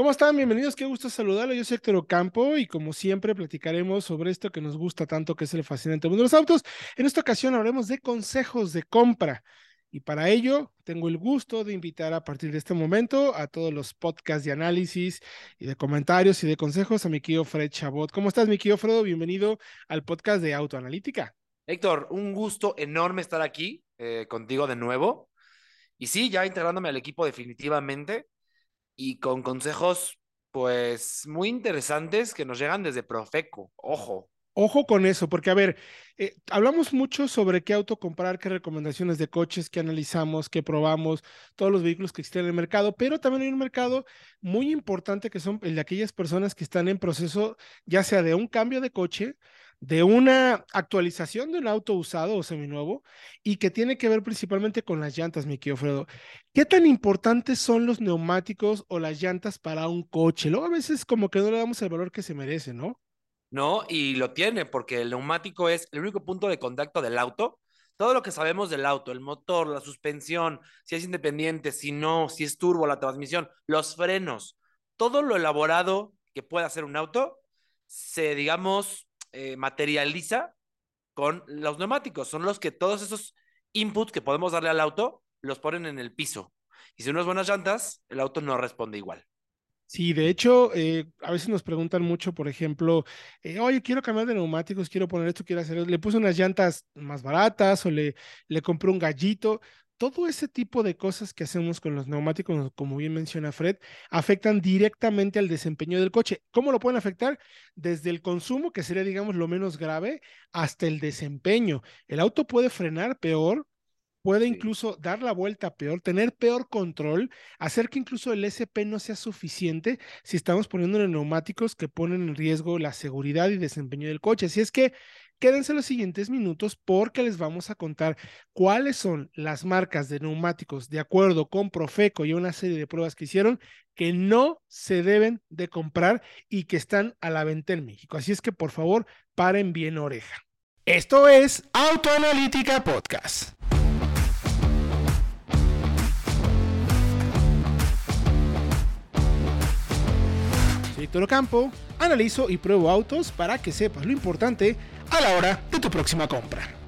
¿Cómo están? Bienvenidos, qué gusto saludarlo. Yo soy Héctor Ocampo y como siempre platicaremos sobre esto que nos gusta tanto, que es el fascinante mundo de los autos. En esta ocasión hablaremos de consejos de compra. Y para ello, tengo el gusto de invitar a partir de este momento a todos los podcasts de análisis y de comentarios y de consejos a mi tío Fred Chabot. ¿Cómo estás, mi tío Fredo? Bienvenido al podcast de Autoanalítica. Héctor, un gusto enorme estar aquí eh, contigo de nuevo. Y sí, ya integrándome al equipo definitivamente y con consejos, pues, muy interesantes que nos llegan desde Profeco. Ojo. Ojo con eso, porque a ver, eh, hablamos mucho sobre qué auto comprar, qué recomendaciones de coches, qué analizamos, qué probamos, todos los vehículos que existen en el mercado, pero también hay un mercado muy importante que son el de aquellas personas que están en proceso, ya sea de un cambio de coche, de una actualización de un auto usado o seminuevo y que tiene que ver principalmente con las llantas, mi querido Fredo. ¿Qué tan importantes son los neumáticos o las llantas para un coche? Luego a veces como que no le damos el valor que se merece, ¿no? No, y lo tiene porque el neumático es el único punto de contacto del auto. Todo lo que sabemos del auto, el motor, la suspensión, si es independiente, si no, si es turbo, la transmisión, los frenos, todo lo elaborado que pueda hacer un auto, se, digamos, eh, materializa con los neumáticos. Son los que todos esos inputs que podemos darle al auto los ponen en el piso. Y si unas buenas llantas, el auto no responde igual. Sí, de hecho, eh, a veces nos preguntan mucho, por ejemplo, eh, oye, quiero cambiar de neumáticos, quiero poner esto, quiero hacer, le puse unas llantas más baratas o le, le compré un gallito todo ese tipo de cosas que hacemos con los neumáticos, como bien menciona Fred, afectan directamente al desempeño del coche. ¿Cómo lo pueden afectar? Desde el consumo, que sería, digamos, lo menos grave, hasta el desempeño. El auto puede frenar peor, puede incluso dar la vuelta peor, tener peor control, hacer que incluso el SP no sea suficiente si estamos poniendo neumáticos que ponen en riesgo la seguridad y desempeño del coche. Así es que Quédense los siguientes minutos porque les vamos a contar cuáles son las marcas de neumáticos de acuerdo con Profeco y una serie de pruebas que hicieron que no se deben de comprar y que están a la venta en México. Así es que por favor, paren bien oreja. Esto es Autoanalítica Podcast. Soy Toro Campo, analizo y pruebo autos para que sepas lo importante a la hora de tu próxima compra.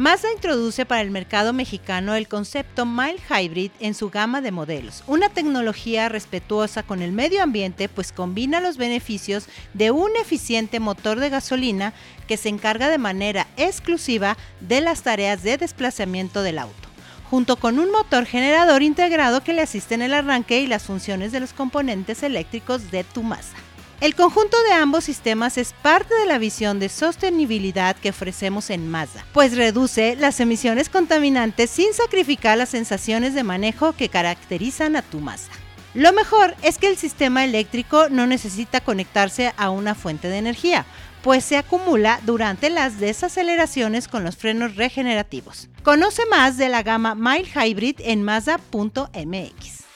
Mazda introduce para el mercado mexicano el concepto Mild Hybrid en su gama de modelos, una tecnología respetuosa con el medio ambiente pues combina los beneficios de un eficiente motor de gasolina que se encarga de manera exclusiva de las tareas de desplazamiento del auto, junto con un motor generador integrado que le asiste en el arranque y las funciones de los componentes eléctricos de tu Mazda. El conjunto de ambos sistemas es parte de la visión de sostenibilidad que ofrecemos en Mazda, pues reduce las emisiones contaminantes sin sacrificar las sensaciones de manejo que caracterizan a tu Mazda. Lo mejor es que el sistema eléctrico no necesita conectarse a una fuente de energía, pues se acumula durante las desaceleraciones con los frenos regenerativos. Conoce más de la gama Mild Hybrid en Mazda.mx.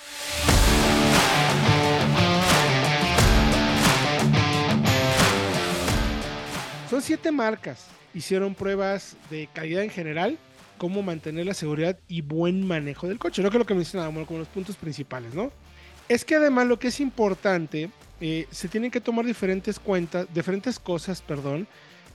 Son siete marcas. Hicieron pruebas de calidad en general, cómo mantener la seguridad y buen manejo del coche. No que lo que mencionábamos como los puntos principales, ¿no? Es que además lo que es importante, eh, se tienen que tomar diferentes cuentas, diferentes cosas, perdón,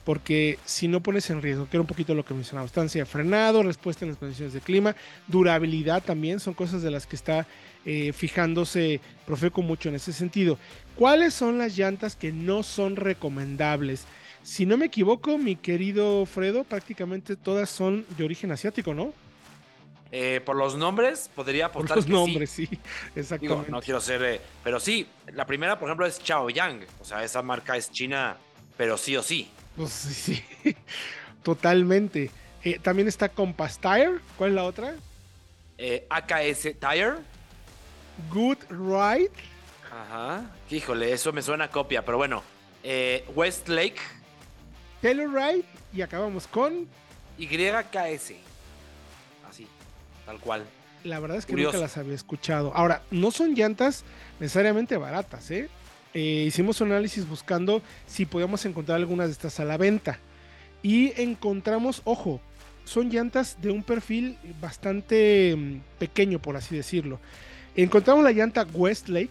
porque si no pones en riesgo, que era un poquito lo que mencionaba, estancia frenado, respuesta en las condiciones de clima, durabilidad también, son cosas de las que está eh, fijándose Profeco mucho en ese sentido. ¿Cuáles son las llantas que no son recomendables? Si no me equivoco, mi querido Fredo, prácticamente todas son de origen asiático, ¿no? Eh, por los nombres, podría apostar. Por los nombres, sí, exactamente. no quiero ser. Eh, pero sí, la primera, por ejemplo, es Chao Yang. O sea, esa marca es china, pero sí o sí. Pues sí, totalmente. Eh, también está Compass Tire. ¿Cuál es la otra? AKS Tire. Good Ride. Ajá. Híjole, eso me suena a copia, pero bueno. Westlake Telluride y acabamos con YKS. Así, tal cual. La verdad es que nunca las había escuchado. Ahora, no son llantas necesariamente baratas, ¿eh? eh, hicimos un análisis buscando si podíamos encontrar algunas de estas a la venta. Y encontramos, ojo, son llantas de un perfil bastante mm, pequeño, por así decirlo. Encontramos la llanta Westlake,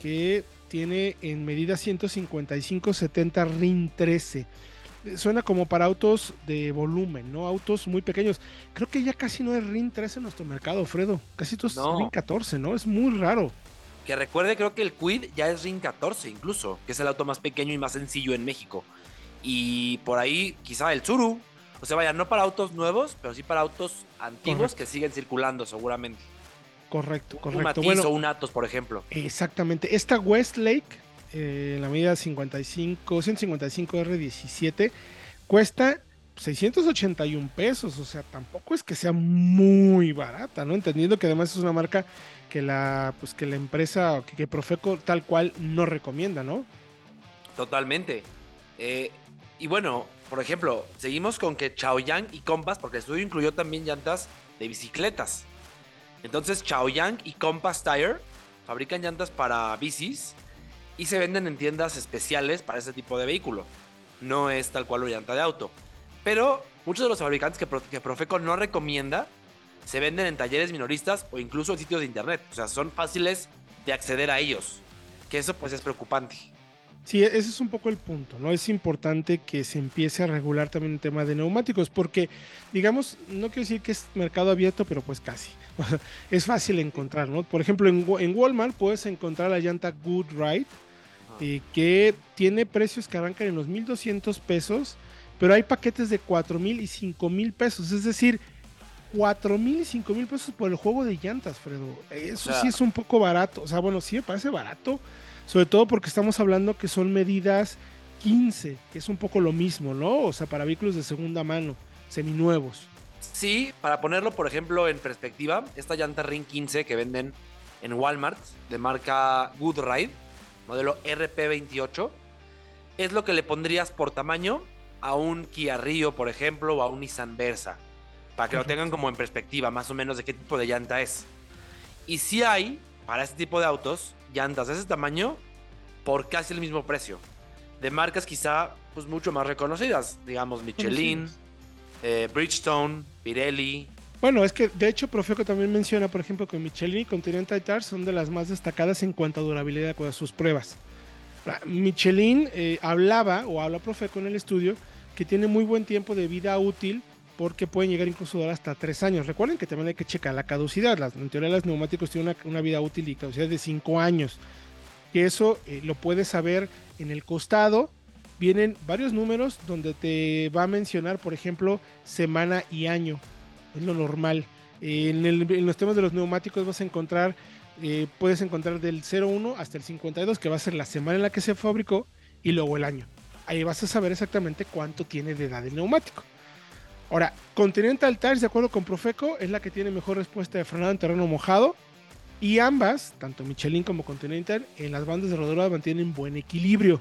que tiene en medida 155-70 RIN 13. Suena como para autos de volumen, ¿no? Autos muy pequeños. Creo que ya casi no hay RIN 13 en nuestro mercado, Fredo. Casi todos No. RIN 14, ¿no? Es muy raro. Que recuerde, creo que el Quid ya es RIN 14 incluso, que es el auto más pequeño y más sencillo en México. Y por ahí quizá el Tsuru. O sea, vaya, no para autos nuevos, pero sí para autos antiguos Correcto. que siguen circulando seguramente. Correcto, Un correcto. Matiz Bueno, o un Atos, por ejemplo. Exactamente. Esta Westlake, eh, la medida 55, 155 R17, cuesta 681 pesos. O sea, tampoco es que sea muy barata, ¿no? Entendiendo que además es una marca que la, pues que la empresa, que, que Profeco tal cual no recomienda, ¿no? Totalmente. Eh, y bueno, por ejemplo, seguimos con que Chaoyang y Compass, porque el estudio incluyó también llantas de bicicletas. Entonces, Chaoyang y Compass Tire fabrican llantas para bicis y se venden en tiendas especiales para ese tipo de vehículo. No es tal cual una llanta de auto. Pero muchos de los fabricantes que, que Profeco no recomienda se venden en talleres minoristas o incluso en sitios de internet. O sea, son fáciles de acceder a ellos. Que eso pues es preocupante. Sí, ese es un poco el punto, ¿no? Es importante que se empiece a regular también el tema de neumáticos, porque, digamos, no quiero decir que es mercado abierto, pero pues casi. es fácil encontrar, ¿no? Por ejemplo, en, en Walmart puedes encontrar la llanta Good Ride, eh, que tiene precios que arrancan en los 1200 pesos, pero hay paquetes de 4000 y 5000 pesos, es decir, 4000 y 5000 pesos por el juego de llantas, Fredo. Eso O sea- sí es un poco barato, o sea, bueno, sí me parece barato, sobre todo porque estamos hablando que son medidas 15, que es un poco lo mismo, ¿no? O sea, para vehículos de segunda mano, seminuevos. Sí, para ponerlo, por ejemplo, en perspectiva, esta llanta Ring 15 que venden en Walmart de marca Good Ride, modelo RP28, es lo que le pondrías por tamaño a un Kia Rio, por ejemplo, o a un Nissan Versa, para que lo tengan como en perspectiva, más o menos de qué tipo de llanta es. Y si hay, para este tipo de autos, llantas de ese tamaño por casi el mismo precio, de marcas quizá pues mucho más reconocidas, digamos Michelin, eh, Bridgestone, Pirelli. Bueno, es que de hecho Profeco también menciona, por ejemplo, que Michelin y Continental son de las más destacadas en cuanto a durabilidad con sus pruebas. Ah, Michelin eh, hablaba, o habla Profeco en el estudio, que tiene muy buen tiempo de vida útil porque pueden llegar incluso a durar hasta tres años. Recuerden que también hay que checar la caducidad. Las, en teoría los neumáticos tienen una, una vida útil y caducidad de cinco años. Que eso eh, lo puedes saber en el costado. Vienen varios números donde te va a mencionar, por ejemplo, semana y año es lo normal. En, los temas de los neumáticos vas a encontrar, eh, puedes encontrar del 01 hasta el 52, que va a ser la semana en la que se fabricó, y luego el año. Ahí vas a saber exactamente cuánto tiene de edad el neumático. Ahora, Continental Tires, de acuerdo con Profeco, es la que tiene mejor respuesta de frenado en terreno mojado. Y ambas, tanto Michelin como Continental, en las bandas de rodadura mantienen buen equilibrio.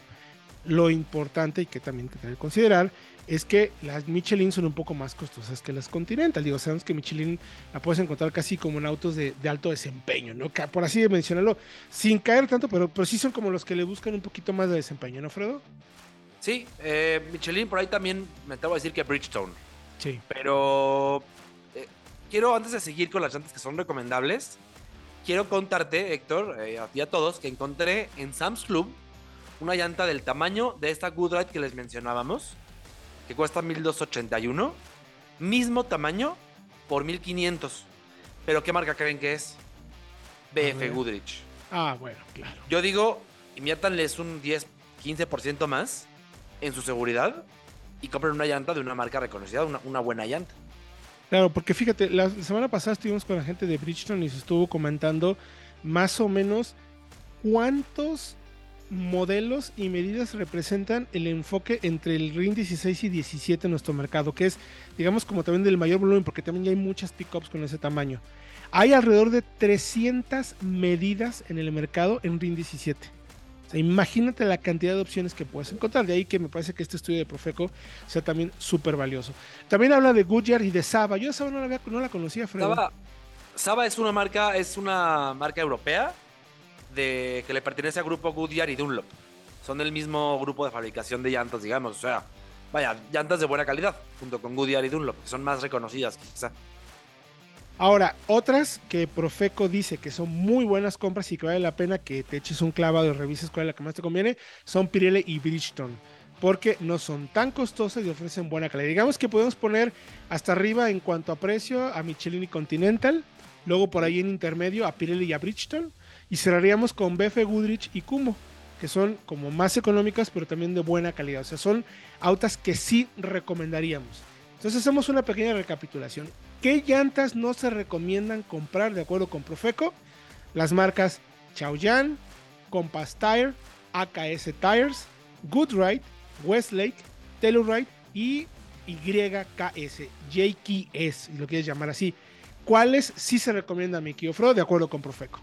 Lo importante y que también hay que tener que considerar es que las Michelin son un poco más costosas que las Continental. Digo, sabemos que Michelin la puedes encontrar casi como en autos de, de alto desempeño, ¿no? Por así de mencionarlo, sin caer tanto, pero, pero sí son como los que le buscan un poquito más de desempeño, ¿no, Fredo? Sí, eh, Michelin por ahí también me atrevo a decir que Bridgestone. Sí. Pero eh, quiero, antes de seguir con las llantas que son recomendables, quiero contarte, Héctor, eh, a ti y a todos, que encontré en Sam's Club una llanta del tamaño de esta Goodride que les mencionábamos, que cuesta 1281, mismo tamaño por 1500. Pero ¿qué marca creen que es? BF Goodrich. Ah, bueno, claro. Yo digo, inviértanles un 10, 15% más en su seguridad y compren una llanta de una marca reconocida, una, una buena llanta. Claro, porque fíjate, la semana pasada estuvimos con la gente de Bridgestone y se estuvo comentando más o menos cuántos modelos y medidas representan el enfoque entre el RIN 16 y 17 en nuestro mercado, que es, digamos, como también del mayor volumen, porque también ya hay muchas pickups con ese tamaño. Hay alrededor de 300 medidas en el mercado en RIN 17. O sea, imagínate la cantidad de opciones que puedes encontrar. De ahí que me parece que este estudio de Profeco sea también súper valioso. También habla de Goodyear y de Saba. Yo Saba no la, no la conocía, Fredo. Saba, Saba es una marca, es una marca europea de que le pertenece al grupo Goodyear y Dunlop. Son del mismo grupo de fabricación de llantas, digamos. O sea, vaya, llantas de buena calidad, junto con Goodyear y Dunlop, que son más reconocidas. Ahora, otras que Profeco dice que son muy buenas compras y que vale la pena que te eches un clavado y revises cuál es la que más te conviene, son Pirelli y Bridgestone, porque no son tan costosas y ofrecen buena calidad. Digamos que podemos poner hasta arriba en cuanto a precio a Michelin y Continental, luego por ahí en intermedio a Pirelli y a Bridgestone, y cerraríamos con BF Goodrich y Kumo, que son como más económicas pero también de buena calidad. O sea, son autas que sí recomendaríamos. Entonces hacemos una pequeña recapitulación. ¿Qué llantas no se recomiendan comprar de acuerdo con Profeco? Las marcas Chaoyan, Compass Tire, AKS Tires, Goodride, Westlake, Telluride y YKS, JKS, lo quieres llamar así. ¿Cuáles sí se recomiendan, mi Fro, de acuerdo con Profeco?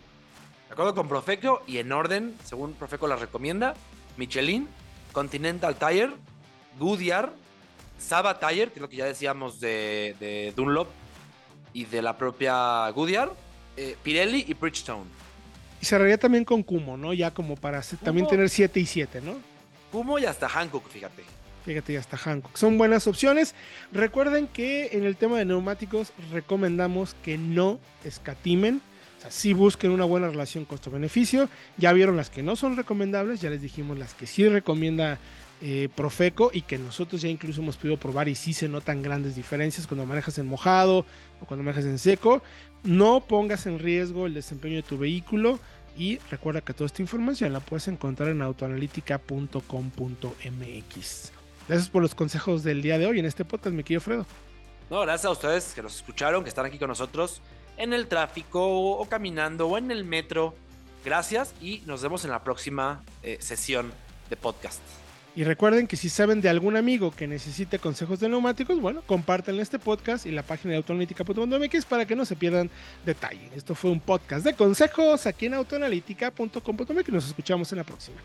De acuerdo con Profeco y en orden, según Profeco las recomienda, Michelin, Continental Tire, Goodyear, Saba Tire, que es lo que ya decíamos de Dunlop, y de la propia Goodyear, eh, Pirelli y Bridgestone. Y cerraría también con Kumo, ¿no? Ya como para también tener 7 y 7, ¿no? Kumo y hasta Hankook, fíjate. Fíjate, y hasta Hankook. Son buenas opciones. Recuerden que en el tema de neumáticos recomendamos que no escatimen. O sea, sí busquen una buena relación costo-beneficio. Ya vieron las que no son recomendables, ya les dijimos las que sí recomienda eh, Profeco y que nosotros ya incluso hemos podido probar y sí se notan grandes diferencias cuando manejas en mojado o cuando manejas en seco. No pongas en riesgo el desempeño de tu vehículo y recuerda que toda esta información la puedes encontrar en autoanalítica.com.mx. Gracias por los consejos del día de hoy en este podcast, mi querido Fredo. No, gracias a ustedes que nos escucharon, que están aquí con nosotros en el tráfico o caminando o en el metro. Gracias y nos vemos en la próxima eh, sesión de podcast. Y recuerden que si saben de algún amigo que necesite consejos de neumáticos, bueno, compartan este podcast y la página de autoanalítica.com.mx para que no se pierdan detalle. Esto fue un podcast de consejos aquí en autoanalítica.com.mx. Nos escuchamos en la próxima.